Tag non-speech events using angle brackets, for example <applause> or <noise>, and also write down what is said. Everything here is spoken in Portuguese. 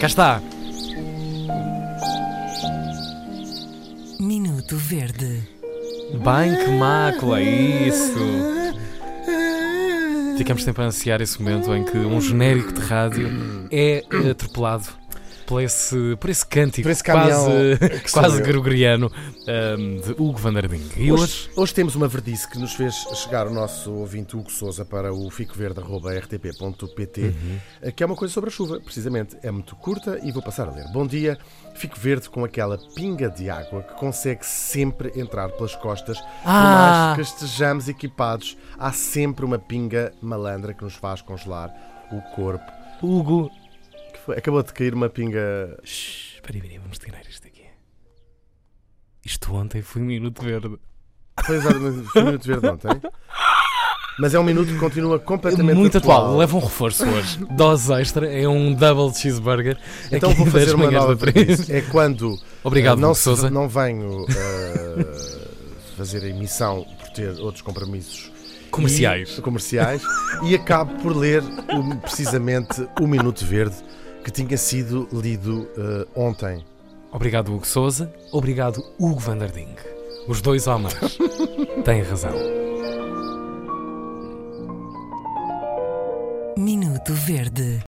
Cá está. Minuto Verde. Bem que mácula, isso. Ficamos sempre a ansiar esse momento em que um genérico de rádio é atropelado por esse, por esse cântico Por esse quase, <laughs> quase gregoriano um, de Hugo van der Ding. E hoje, Hoje, hoje temos uma verdice que nos fez chegar o nosso ouvinte Hugo Souza para o ficoverde.rtp.pt, Uhum. que é uma coisa sobre a chuva, precisamente. É muito curta e vou passar a ler. Bom dia, Fico Verde com aquela pinga de água que consegue sempre entrar pelas costas, por Ah! mais que estejamos equipados. Há sempre uma pinga malandra que nos faz congelar o corpo. Hugo. Que foi? Acabou de cair uma pinga. Shhh, Espera aí, espera aí, vamos tirar isto aqui. Isto ontem foi um minuto verde. Foi exatamente foi um minuto verde ontem. Mas é um minuto que continua completamente Muito atual. leva um reforço hoje. Dose extra, é um double cheeseburger. Então vou fazer uma nova verdice. É quando Obrigado, eh, não, se- Souza. não venho eh, fazer a emissão por ter outros compromissos Comerciais. e, comerciais e acabo por ler o- precisamente o Minuto Verde que tinha sido lido eh, ontem. Obrigado, Hugo Souza. Obrigado, Hugo van der Ding. Os dois homens <laughs> têm razão. Minuto Verde.